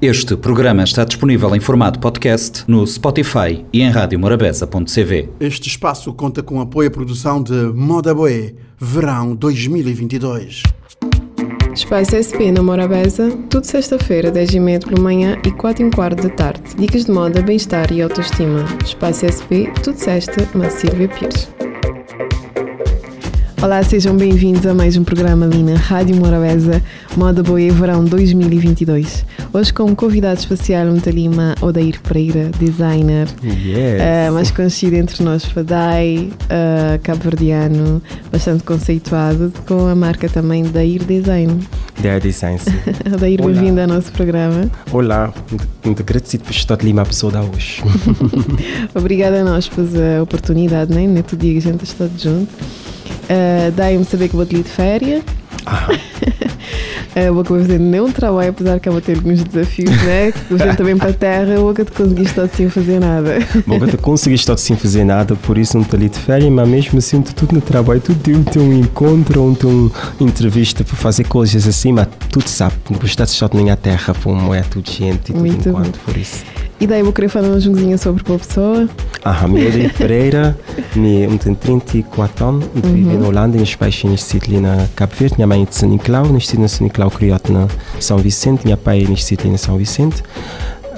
Este programa está disponível em formato podcast no Spotify e em radiomorabeza.cv. Este espaço conta com apoio à produção de Moda Boé, Verão 2022. Espaço SP na Morabeza, tudo sexta-feira, 10h30 pela manhã e 4 h quarto da tarde. Dicas de moda, bem-estar e autoestima. Espaço SP, tudo sexta, na Silvia Pires. Olá, sejam bem-vindos a mais um programa ali na Rádio Morabeza, Moda Boa Verão 2022. Hoje com um convidado especial, um Talima Odair Pereira, designer, Yes. uh, mais conhecido entre nós, Fadai, uh, cabo-verdiano, bastante conceituado, com a marca também Dair Design. Der Design. sim. Odair, bem-vindo ao nosso programa. Olá, muito- muito agradecido por estar ali uma pessoa da hoje. Obrigada a nós pela oportunidade, né? Neto dia que a gente está junto. Uh, Dai-me saber que vou te ir de férias. Ah, Uh, vou fazer nenhum trabalho, apesar que eu vou ter alguns desafios, né? Que gente também para a terra, eu vou que te conseguir estar sem fazer nada. bom, eu consegui estar sem fazer nada, por isso não estou ali de férias, mas mesmo assim, tudo no trabalho, tudo tem, tem um encontro, um, tem uma entrevista para fazer coisas assim, mas tudo sabe, não está de estar nem a terra, como é tudo gente e tudo Muito bom. enquanto, por isso. E daí vou querer falar uma junguinha sobre a pessoa. Ah, minha Uri Pereira, minha, tenho 34 anos, uhum. vivo na Holanda, minha pais nascido ali na Cabo Verde, minha mãe é de São Nicolau, nascido na São Nicolau, criado na São Vicente, minha pai é nascido ali na São Vicente.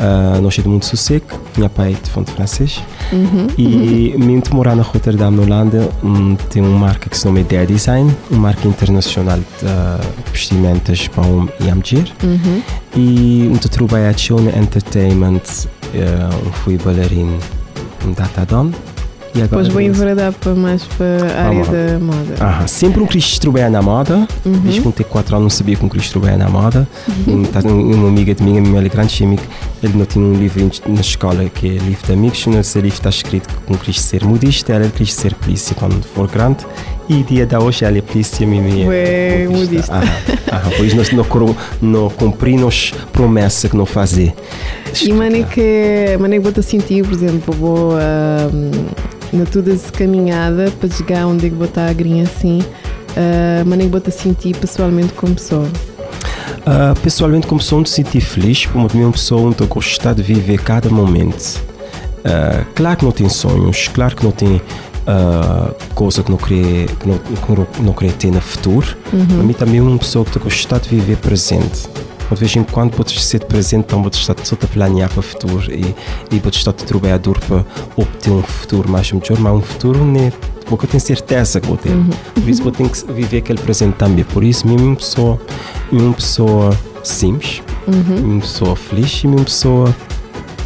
Uh, é de muito sossego, minha pai é de fonte francês. Uhum. E mesmo de morar na Rotterdam, na Holanda, hum, tem uma marca que se chama Dare Design, uma marca internacional de uh, vestimentas para homem e mulher. Uhum. E muito trabalhado na entertainment, uh, fui bailarino um datadon. E Depois vou venho- enveredar para mais para a área lá. da moda. Aham, sempre um quis trabalhar na moda. Uhum. Desde eu tinha 4 anos não sabia que um quis trabalhar na moda. Um, tá- um- uma amiga de minha, minha grande amiga, ele não tinha um livro na escola que é livro de amigos. Nesse livro está escrito que um quis ser modista, ela quis ser polícia quando for grande. E dia da hoje ela é polícia, minha Ué, modista. Aham, aham, pois nós não, não cumprimos promessa que não fazer. E mané que, mané que vou te sentir, por exemplo, vou ahm, na toda essa caminhada para chegar onde é que vou estar a grinha assim, uh, mané que vou te sentir pessoalmente como pessoa. Ah, pessoalmente, como pessoa, me senti feliz, como também uma pessoa onde eu gostar de viver cada momento. Ah, claro que não tem sonhos, claro que não tem ah, coisa que não queria, que não, que não, queria ter no futuro, mas mim também é uma pessoa que eu gostar de viver presente. De vez em quando podes ser presente, então podes estar só a planear para o futuro e, e podes estar a trabalhar duro para obter um futuro mais melhor, mas um futuro nem porque eu tenho certeza que vou ter. Por isso tenho que viver aquele presente também. Por isso, mesmo uma pessoa, uma pessoa simples, uma pessoa feliz e uma pessoa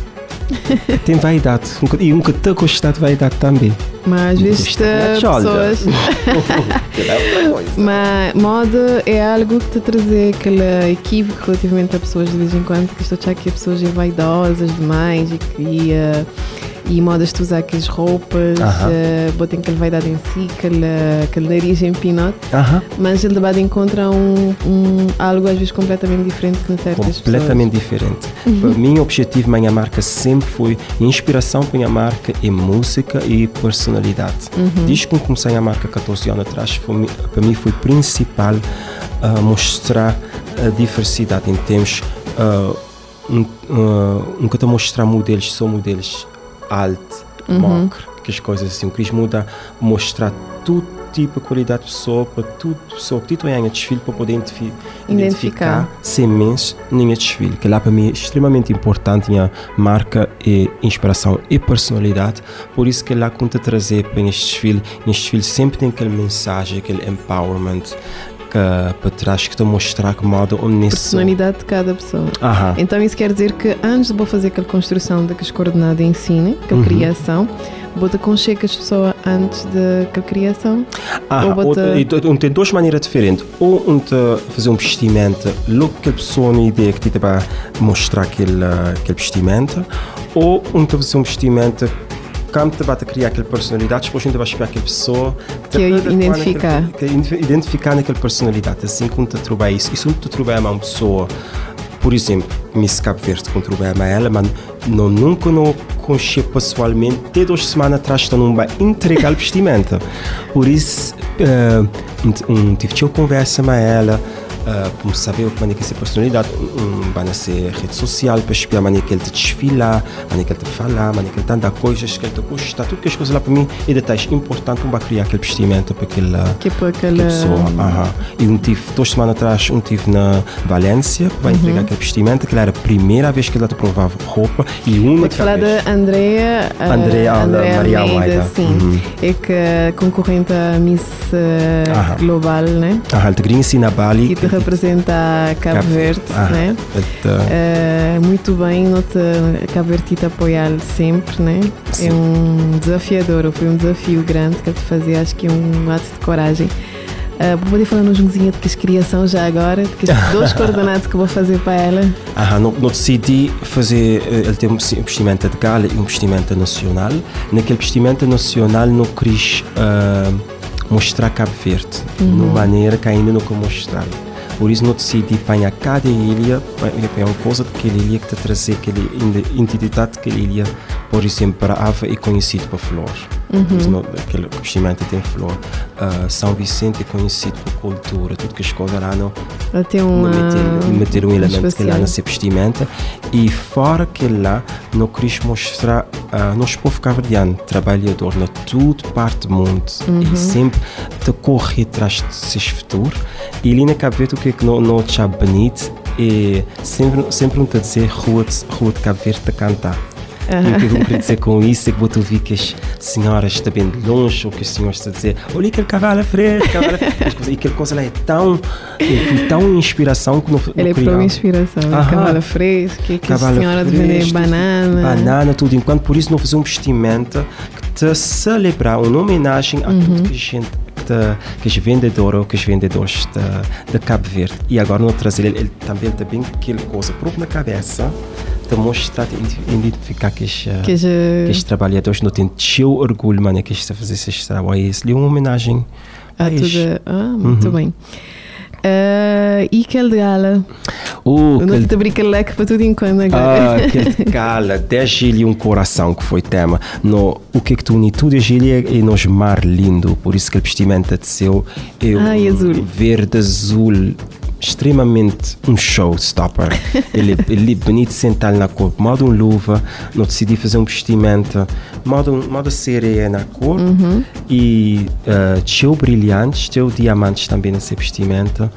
tem vaidade. E um que está a gostar de vaidade também. Mas shoulder. pessoas. Mas moda é algo que te trazer aquele equívoco relativamente a pessoas de vez em quando, que estou a achar que as pessoas são vaidosas demais e que eh, e modas de usar aquelas roupas, uh, botem aquela vaidade em si, aquele, aquele nariz em pinote, Aham. mas ele debate encontra um, um, algo às vezes completamente diferente com certas completamente diferente. Para mim, o objetivo da minha marca sempre foi inspiração para a minha marca é música e personalidade. Desde que comecei a marca 14 anos atrás, foi para mim foi principal ah, mostrar a diversidade em termos uh, um, uh, um que mostrar modelos, são modelos alto, magro, que as coisas assim. Eu quis mudar, mostrar todo tipo de qualidade de pessoa, para tudo pessoa que tem em desfile para poder identifi- Identificar. identificar sementes ninha desfile, que lá para mim é extremamente importante a marca e inspiração e personalidade, por isso que lá conta trazer para este desfile, neste desfile sempre tem aquela mensagem, aquele empowerment que para trás que te mostrar que onde nesse personalidade de cada pessoa. Aham. Então isso quer dizer que antes de vou fazer aquela construção daquelas coordenadas em si, aquela Uhum. criação, vou te aconchegar as pessoas antes daquela criação. Ah, Ou ou, bota- tem duas maneiras diferentes. Ou um fazer um vestimento, logo que a pessoa uma ideia que te vai mostrar aquele, aquele vestimento, ou um fazer um vestimento vai criar aquela personalidade, depois ainda vai esperar aquela pessoa Que identificar. que identifi- identificar naquela personalidade. Assim como te trabalha isso. E tu trabalha uma pessoa, por exemplo, Miss Cabo Verde, quando trabalha com ela, mas não, nunca não conheci pessoalmente, até duas semanas atrás, estou vai entregar o vestimento. Por isso, um, um, tive uma conversa com ela, como é que essa personalidade vai ser rede social para espiar como que ele te desfila é que ele te fala como que ele te anda coisas que ele te gosta tudo que as coisas lá para mim é detalhes importantes para criar aquele vestimento para aquela, que para aquela... pessoa uhum. e um tive duas semanas atrás um tive na Valência para uhum. entregar aquele vestimento que era a primeira vez que ele te provava roupa e uma Vou falar da Andrea uh, Andrea Maria Almeida sim uhum. é que concorrente a Miss uh, Global né ah, ele te ensina Bali que representa Cabo Verde né uh, muito bem nota Cabo Verde te apoiar sempre né sim. é um desafiador foi um desafio grande que ele te fazia acho que é um ato de coragem Uh, vou poder falar no junzinho de que as criação já agora, de que as dois coordenados que vou fazer para ela. Ah, não, não decidi fazer, eh, ele tem um vestimenta de gala e um vestimenta nacional. Naquele vestimenta nacional não quis uh, mostrar Cabo Verde, uhum. de uma maneira que ainda nunca mostrava. Por isso não decidi apanhar cada ilha, é uma coisa daquela ilha que te trazer aquela identidade que ilha, por exemplo, para Ava é conhecido por flor. Uhum. aquele vestimenta tem flor. Uh, São Vicente é conhecido por cultura, tudo que as coisas lá não. Tem uma, meter, meter um elemento que lá na vestimenta. E fora que lá, não quis mostrar, uh, nós povo cabo-verdiano, trabalhador na toda parte do mundo uhum. e sempre te corre atrás de seus futuros. E ali na Cabo Verde, o que é que não, não te bonito é sempre, sempre não te dizer rua de, rua de Cabo Verde a cantar. Uhum. E o que eu quero dizer com isso é que vou ouvir que as senhoras estão bem de longe ou que os senhores estão a dizer olha aquele cavalo fresco, cavalo fresco. e aquela coisa lá é tão, é tão inspiração que não Ele é para inspiração, Aham. cavalo fresco, que, que cavalo senhora vender banana. Banana, tudo. Enquanto por isso não fazer um vestimento que te celebrar, uma homenagem a uhum. tudo que a gente que os vendedores ou que os vendedores de, de Cabo Verde e agora não trazer ele, ele também tem aquela coisa própria na cabeça de mostrar, de identificar que os, que, os, que os trabalhadores não têm seu orgulho, mano, que estão a fazer esse trabalho. Isso é uma homenagem a, a tudo. Ah, muito uhum. bem. Uh, e aquele gala? Uh, não te abrir aquele leque para tudo enquanto agora. Ah, aquele gala, 10 gília um coração que foi tema. No, o que é que tu uni tudo gília é nos mar lindo, por isso que a vestimenta de seu é azul. verde azul extremamente um showstopper. ele, ele é bonito sentado na cor, modo um luva, não decidi fazer um vestimento, modo, modo sereia na cor uhum. e uh, teu brilhantes, teu diamantes também nesse vestimento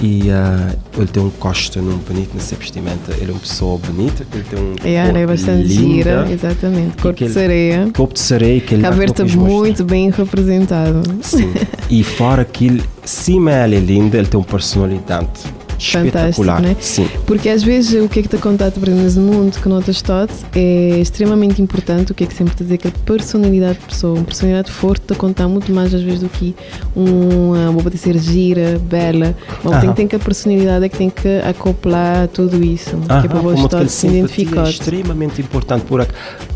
e uh, ele tem um costume bonito nesse vestimento, ele é uma pessoa bonita, ele tem um é, corpo é bastante linda, gira, exatamente, corpo de sereia. Corpo de sereia que ele está muito bem representado. Sim, e fora que ele, cima ele é lindo, ele tem uma personalidade espetacular. Né? Sim. Porque às vezes o que é que te acontece no mundo que notas todo é extremamente importante, o que é que sempre te dizer que a personalidade de pessoa, uma personalidade forte te contar muito mais às vezes do que uma boba de ser gira, bela, mas tem, tem que a personalidade é que tem que acoplar tudo isso, Aham, que é para você se identificar. É extremamente importante, por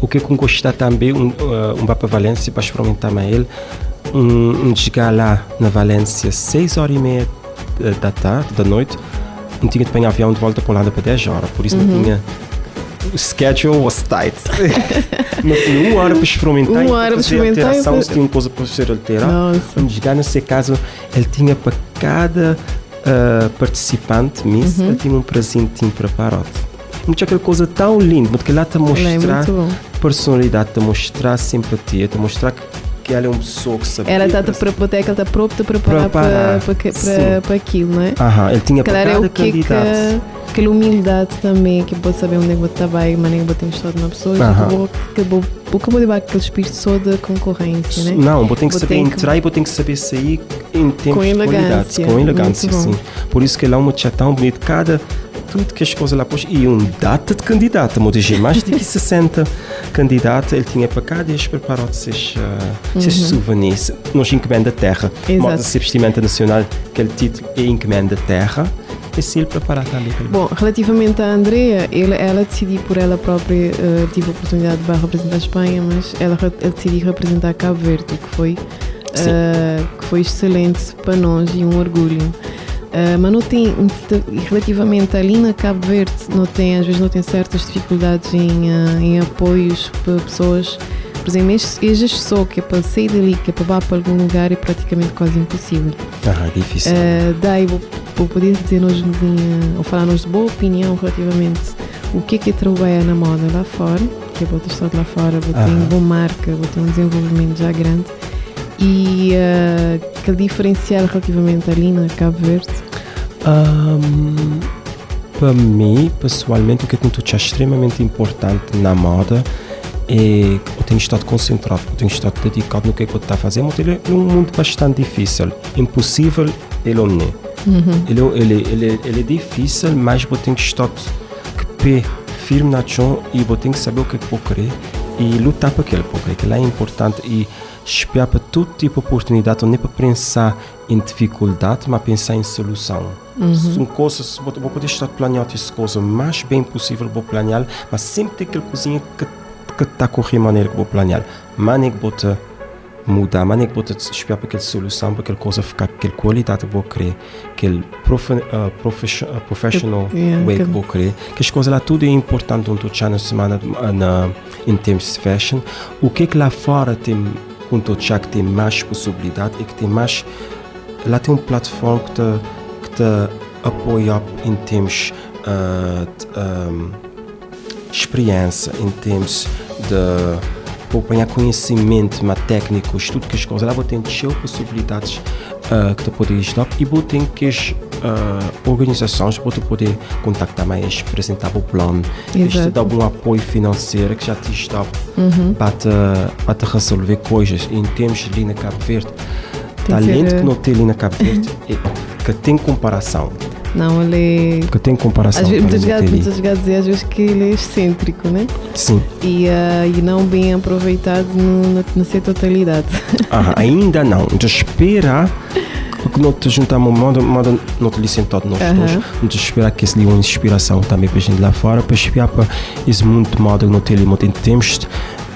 o que eu gostar também, um, uh, um para Valência, para experimentar ele, um, um chegar lá na Valência, 6 horas e meia da tarde, da noite, não tinha de pegar avião de volta para Holanda para 10 horas, por isso uhum. não tinha. O schedule was tight. não tinha uma hora para experimentar uma hora para experimentar. Alteração, se tinha uma coisa para ser alterada. Quando chegar nesse caso, ele tinha para cada uh, participante, Miss, uhum. ele tinha um presentinho preparado. Muito aquela coisa tão linda, porque lá te mostrar é personalidade, te mostrar simpatia, te mostrar que que ela é uma pessoa que sabe. Ela está para botar que ela está pronta para preparar para, para, para, aquilo, não é? Aham, ele tinha para cada é que candidato. Que, aquela humildade também, que pode saber onde é que vou trabalhar, mas nem vou ter estado na pessoa, acabou, acabou, acabou de aquele espírito só da concorrência, né? Não, vou ter que saber entrar e vou ter que saber sair em tempos com elegância, de qualidade, com elegância, sim. Por isso que ele é um chat tão bonito, cada tudo que as coisas lá pôs. E um data de candidato, mo dizer mais de 60 candidatos, ele tinha para cá e preparou esses, uh, esses uhum. souvenirs. Nós encomenda terra. Modo de vestimenta nacional, aquele título é encomenda terra. E se ele preparar também. Bom, relativamente à Andrea, ele, ela decidiu por ela própria, uh, tive a oportunidade de representar a Espanha, mas ela, ela decidiu representar Cabo Verde, o que foi, uh, que foi excelente para nós e um orgulho. Uh, mas não tem, relativamente ali na Cabo Verde, não tem, às vezes não tem certas dificuldades em, uh, em apoios para pessoas. Por exemplo, este, só que é para sair dali, que é para ir para algum lugar, é praticamente quase impossível. Ah, é difícil. Uh, daí vou poder dizer-nos ou falar-nos de boa opinião relativamente o que é que é trabalhar na moda lá fora, que é outra história lá fora, vou ter uma boa marca, vou ter um desenvolvimento já grande e uh, que diferencial relativamente ali na Cabo Verde? Um, para mim, pessoalmente, o que eu acho extremamente importante na moda é eu tenho estado concentrado, eu tenho estado dedicado no que é que eu estou a fazer, mas ele é um mundo bastante difícil. Impossível, ele não é. Uhum. Ele, ele, ele, ele é difícil, mas eu tenho que pé firme na chão e eu tenho que saber o que é que eu querer e lutar para aquilo, porque aquilo é importante e espiar para todo tipo de oportunidade, não é para pensar em dificuldade, mas pensar em solução. Uhum. São coisas, vou, vou poder estar planeando essa coisa o mais bem possível, vou planear, mas sempre tem aquela coisinha que que está a correr maneira que vou planear. Maneira que vou mudar, maneira que vou espiar para aquela solução, para aquela coisa ficar, aquela qualidade que vou querer, aquele prof, uh, uh, professional yeah, way que vou querer, que as coisas lá tudo é importante onde tu na semana na, em termos de fashion. O que é que lá fora tem quando já que tem mais possibilidade e que tem mais lá tem uma plataforma que te, que te apoia em termos uh, de, um, experiência, em termos de acompanhar conhecimento mais técnicos, tudo que as coisas lá vou ter possibilidades uh, que tu podes dar e vou ter que uh, organizações vou poder contactar mais, apresentar o plano, dar um apoio financeiro que já te está uhum. para, te, para te resolver coisas em termos de ali na Cabo Verde. Talento que não tem ali na Cabo Verde é que tem comparação. Não, ele é. Que tem comparação. Às vezes, muitas vezes, às vezes que ele é excêntrico, né? Sim. E, uh, e não bem aproveitado no, na, na sua totalidade. Ah, ainda não. Então espera te juntamos modo, modo não te sentado nós uhum. dois, não te esperar que esse uma inspiração também para a gente lá fora, para espiar para esse mundo moda que não tem em termos de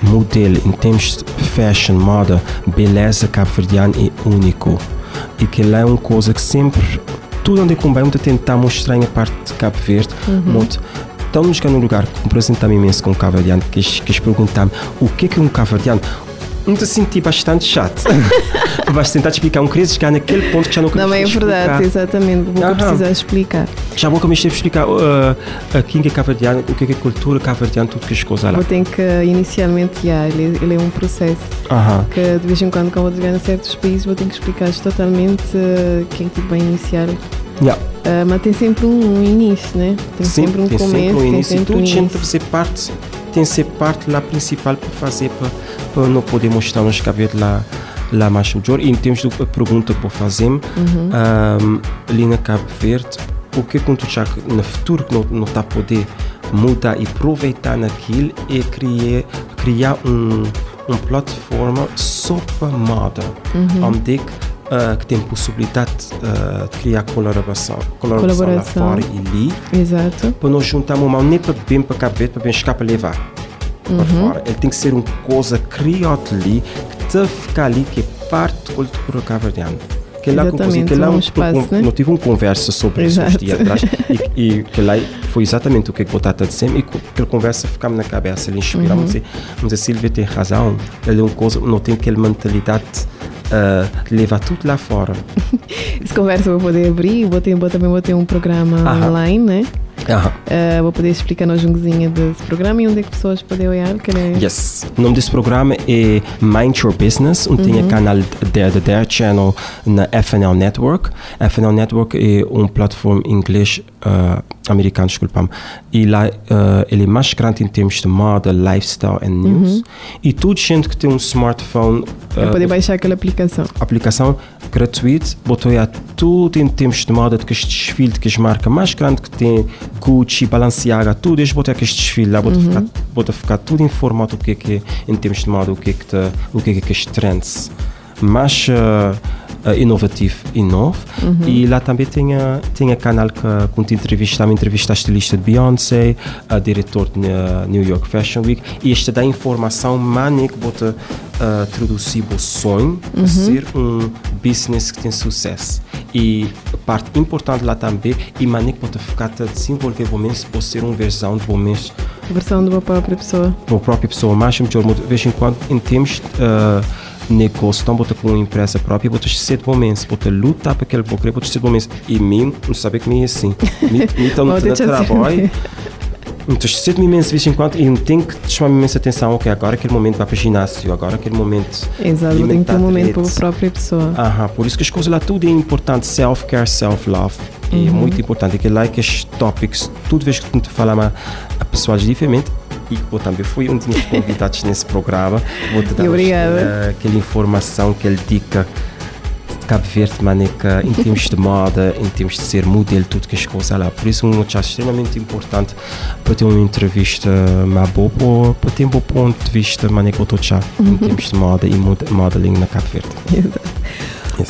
modelo, em termos de fashion, moda, beleza cabo-verdiana é único. E que lá é uma coisa que sempre tudo onde é que vamos tentar mostrar a parte de Cabo Verde, uhum. muito estamos chegando num lugar que me apresentava imenso com um cabo-verdiano, que eles perguntaram o que é que é um cabo-verdiano? me senti bastante chato. Vais tentar explicar. Um queria chegar naquele ponto que já não Não, é verdade, exatamente. Vou precisar explicar. Já vou começar a explicar uh, aqui que é cabo-verdiano, o que é, é cultura cabo-verdiana, tudo que as coisas lá. Vou ter que, inicialmente, já, ele, ele é um processo. Aham. Que de vez em quando, quando vou chegar a certos países, vou ter que explicar totalmente uh, quem é que vai iniciar. Yeah. Uh, mas tem sempre um, um início, né? Tem Sim, sempre um tem começo. Sempre um início. Tem sempre um início. Tudo ser parte, tem que ser parte lá principal para fazer, para, para não poder mostrar nos cabelos lá lá mais melhor. E em termos da pergunta que vou fazer, uhum. um, ali na Cabo Verde, o que quando já no futuro não, não está a poder mudar e aproveitar naquilo é criar, criar um, uma plataforma só para moda, uhum. onde que uh, que tem possibilidade uh, de criar colaboração, colaboração, colaboração. lá fora e ali. Exato. Para nós juntar uma mão nem para bem para Cabo Verde, para bem chegar para levar uhum. para fora. Ele tem que ser uma coisa criada ali, que te ficar ali, que é parte da cultura cabo-verdiana que lá, que lá um espaço, né? não tive uma conversa sobre isso uns dias atrás e, e, que lá foi exatamente o que eu estava a dizer e aquela conversa ficava na cabeça, ele inspirava, uhum. mas a Silvia tem razão, ele é uma coisa, não tem aquela mentalidade uh, levar tudo lá fora. Essa conversa eu vou poder abrir, vou ter, vou, também vou ter um programa Aham. online, né? Uh, vou poder explicar nós um cozinha desse programa e onde é que pessoas podem olhar. Que é... Yes. O nome desse programa é Mind Your Business, onde uhum. tem o canal da Their Channel na FNL Network. FNL Network é uma plataforma inglês uh, americano, desculpa-me. E lá uh, ele é mais grande em termos de moda, lifestyle e news. Uhum. E todo gente que tem um smartphone. Uh, poder baixar aquela aplicação. Aplicação gratuita, botou tudo em termos de moda, de que este desfile, de que as marcas mais grandes que tem, Gucci, Balenciaga, tudo, eles botam aquele desfile lá, botam uhum. ficar, bota ficar tudo informado o que é que é, em termos de moda, o que é que, tá, o que é que é as trends. Mas. Uh, uh, inovativo e novo. Uhum. E lá também tem a, tem a canal que conta entrevista, entrevista a estilista de Beyoncé, a diretor de uh, New York Fashion Week, e este dá informação mani que bota uh, traduzir o sonho uhum. a ser um business que tem sucesso. E parte importante lá também é mani que bota ficar a desenvolver o mês para ser uma versão do mês versão de uma própria pessoa. Uma própria pessoa, mas de vez em quando, em termos uh, negócio, então bota com uma empresa própria, bota sete momentos, bota lutar para aquele boca, bota sete momentos. E mim, não sabe que me é assim. Me então no trabalho. Então, sete imenso de vez em quando e não tem que chamar imensa atenção, ok, agora aquele momento vai para o ginásio, agora aquele momento. Exato, tem que ter um momento para a própria pessoa. Aham, por isso que as coisas lá tudo é importante, self-care, self-love. É uhum. É muito importante, que lá que as topics, tudo vez que tu fala a pessoas diferentes, e eu também fui um dos convidados nesse programa. Vou te dar aquela informação, aquela dica Cabo Verde, maneca, em termos de moda, em termos de ser modelo, tudo que as coisas lá. Por isso, eu acho extremamente importante para ter uma entrevista mais boa, para ter um bom ponto de vista, maneca, eu estou em termos de moda e modeling na Cabo Verde.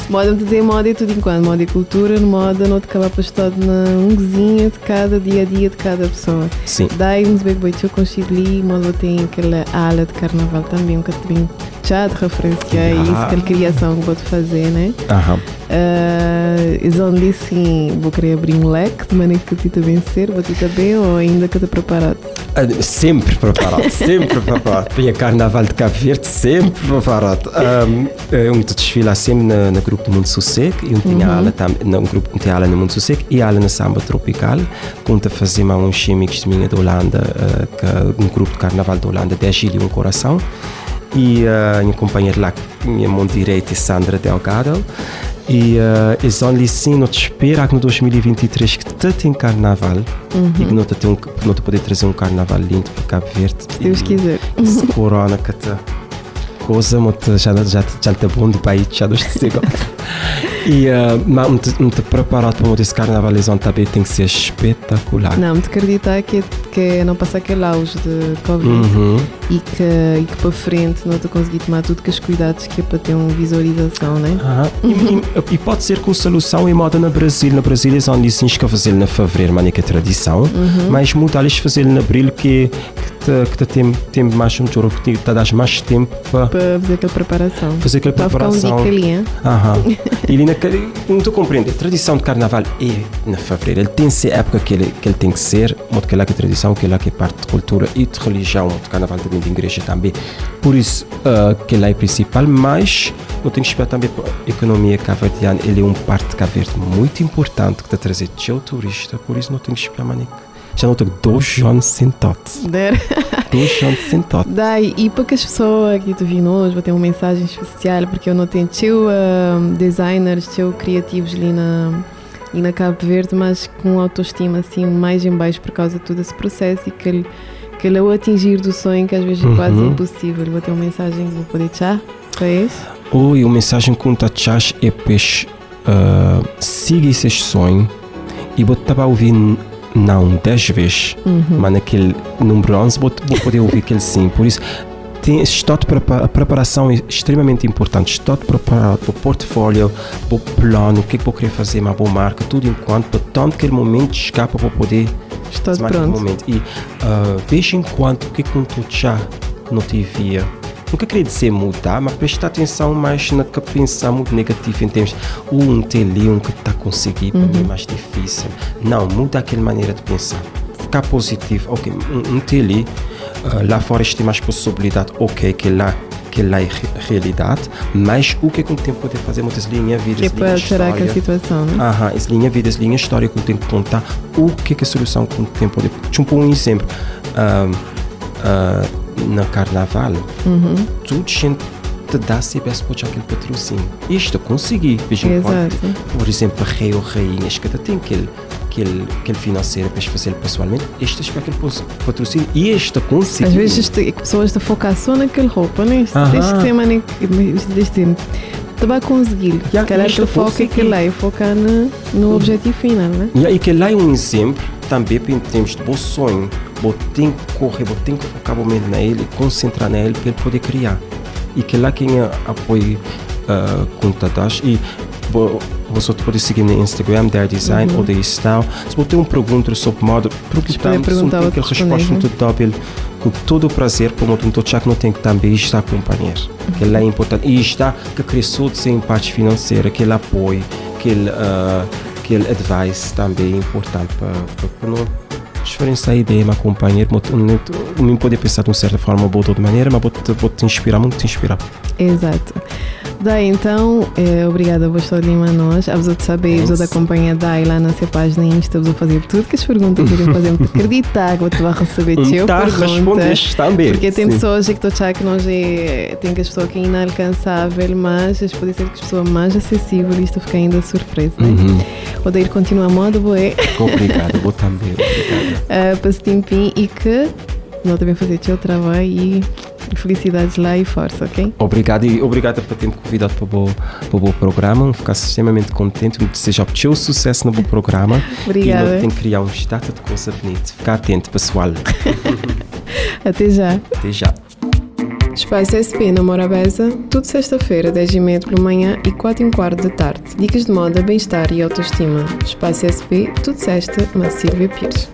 Moda dizer moda e tudo enquanto. Moda e cultura, moda não te acaba para estar na unguzinha de cada dia a dia de cada pessoa. Sim. Daí nos bem bem consigo ali, moda tem aquela ala de carnaval também, um bocadinho já de referenciar ah. isso, aquela criação que vou fazer, né? Aham. Uh, eles vão dizer sim, vou querer abrir um leque de maneira que te vencer, vou te bem ou ainda que te preparado? Uh, sempre preparado, sempre preparado. Para carnaval de Cabo Verde, sempre preparado. Um, eu desfilo sempre na, na grupo do Mundo Sossego, eu tenho uhum. aula também, no grupo tem aula no Mundo Sossego e aula na Samba Tropical. Conta a fazer mais uns químicos de minha da Holanda, uh, que, um grupo de carnaval da Holanda, 10 Gil e um coração e a minha companheira lá, minha mão direita, Sandra Delgado. E uh, eles vão ali sim, não te espera que no 2023 que te tem carnaval uhum. e que não te, tem um, não te poder trazer um carnaval lindo para Cabo Verde. Se Deus quiser. Se corona que te coisa, já, já, já, já está bom de país, já dos E uh, mas muito preparado para esse carnavalizão também tem que ser espetacular. Não, me acreditar que, que não passa aquele auge de Covid uhum. e, que, e que para frente não te conseguir tomar tudo que os cuidados que é para ter uma visualização, né? Uhum. E, e, e, pode ser com solução em moda no Brasil. No Brasil eles dizer que fazer na fevereiro, mas é tradição, uhum. mas mudar eles fazer na abril que, que, que tem, tem mais um jogo que te dá mais tempo para, fazer aquela preparação. Fazer aquela para preparação. Ficar um dia Aham. e naquele, não estou compreendendo. A tradição de carnaval é na fevereiro. Ele tem que ser a época que ele, que ele tem que ser, muito que lá que é tradição, que lá que é parte de cultura e de religião, de carnaval também de igreja também. Por isso, uh, que lá é principal, mas não tem que esperar também para a economia cabo-verdiana. Ele é um parte de Cabo Verde muito importante que está a trazer teu turista, por isso não tem que esperar maneira anos sentados. dois anos sentados. Daí, e para que as pessoas que tu vindo hoje vão ter uma mensagem especial, porque eu não tenho teu uh, designers, teu criativos ali na, ali na Cabo Verde, mas com autoestima assim mais em baixo por causa de todo esse processo e que ele, que ele ao atingir do sonho, que às vezes é quase uhum. impossível. Vou ter uma mensagem vou poder tchar para isso. Oi, a mensagem que tu tchas é peixe, uh, siga esse sonho e vou estar a ouvir não 10 vezes, uhum. mas naquele número 11 vou, vou poder ouvir aquele sim. Por isso, tem, estou a preparação é extremamente importante. Estou preparado para o portfólio, para o plano, o que, é que vou querer fazer, uma boa marca, tudo enquanto, para tanto que momento escapa para poder. Estou pronto. Momento. E uh, veja enquanto o que, é que estou já não te via nunca queria dizer mudar, mas prestar atenção mais na que pensar muito negativo em termos um tem ali, um que está conseguindo, uhum. para mim é mais difícil. Não, muda aquela maneira de pensar. Ficar positivo, ok, um, um tem ali, uh, lá fora tem mais possibilidade, ok, que lá que lá é realidade, mas o que é que o tempo pode fazer muitas linhas vidas, que pode alterar a situação, né? Aham, as linhas vidas, linha história que o tempo contar, o que é que a solução que o tempo pode... Tipo um exemplo, uh, uh, na carnaval, uhum. tudo gente te dá sempre esse aquele patrocínio. Isto eu consegui, veja Por exemplo, rei ou rainhas que tem aquele, aquele, aquele financeiro para fazer pessoalmente, este é aquele patrocínio e este consegui. Às vezes as pessoas estão focar só naquele roupa, né? Desde que semana, desde tu vai conseguir. Yeah, Calhar tu foca que lá e focar no, no uhum. objetivo final, né? Yeah, e que lá é um exemplo também em termos de bom sonho vou ter que correr, vou ter que focar momento nele, concentrar nele para ele poder criar. E que lá quem apoio uh, contatas e você pode seguir no Instagram, der design uhum. ou der style. Se você tem uma pergunta sobre moda, perguntar-me se tem resposta muito dóbil, com todo o prazer, como um já que não tem que também estar acompanhar. Uhum. Que é importante. E está que cresceu sem parte financeira, aquele apoio, aquele, uh, aquele advice também é importante para, para, não diferença aí de me acompanhar, não pode pensar de uma certa forma ou de outra maneira, mas pode te inspirar, muito te inspirar. Exato. Daí então, eh, obrigada por estar ali a nós. A você saber, vos acompanhar daí lá na sua página Insta, vos fazer tudo que as perguntas que eu fazer, acreditar que você vai receber um teu tá pergunta. também. Porque tem sim. pessoas que estão achando que nós é, tem que as pessoas que é inalcançável, mas as pode ser que as pessoas mais acessíveis e isto fica ainda surpresa, né? Uhum. O continua a moda, boé, Obrigado, vou também, obrigado. uh, para se tempim e que nós também fazer o teu trabalho e felicidades lá e força, ok? Obrigado e obrigado por ter me convidado para o, para o bom programa. Ficar extremamente contente. Que seja o teu sucesso no bom programa. Obrigada. E tem que criar um estado de coisa bonita. Fica atento, pessoal. Até já. Até já. Espaço SP na Morabeza, tudo sexta-feira, 10h30 pela manhã e 4 h quarto da tarde. Dicas de moda, bem-estar e autoestima. Espaço SP, tudo sexta, na Silvia Pires.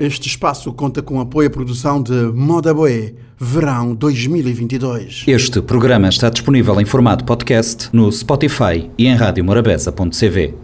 Este espaço conta com apoio à produção de Moda Boé, Verão 2022. Este programa está disponível em formato podcast no Spotify e em radiomorabeza.cv.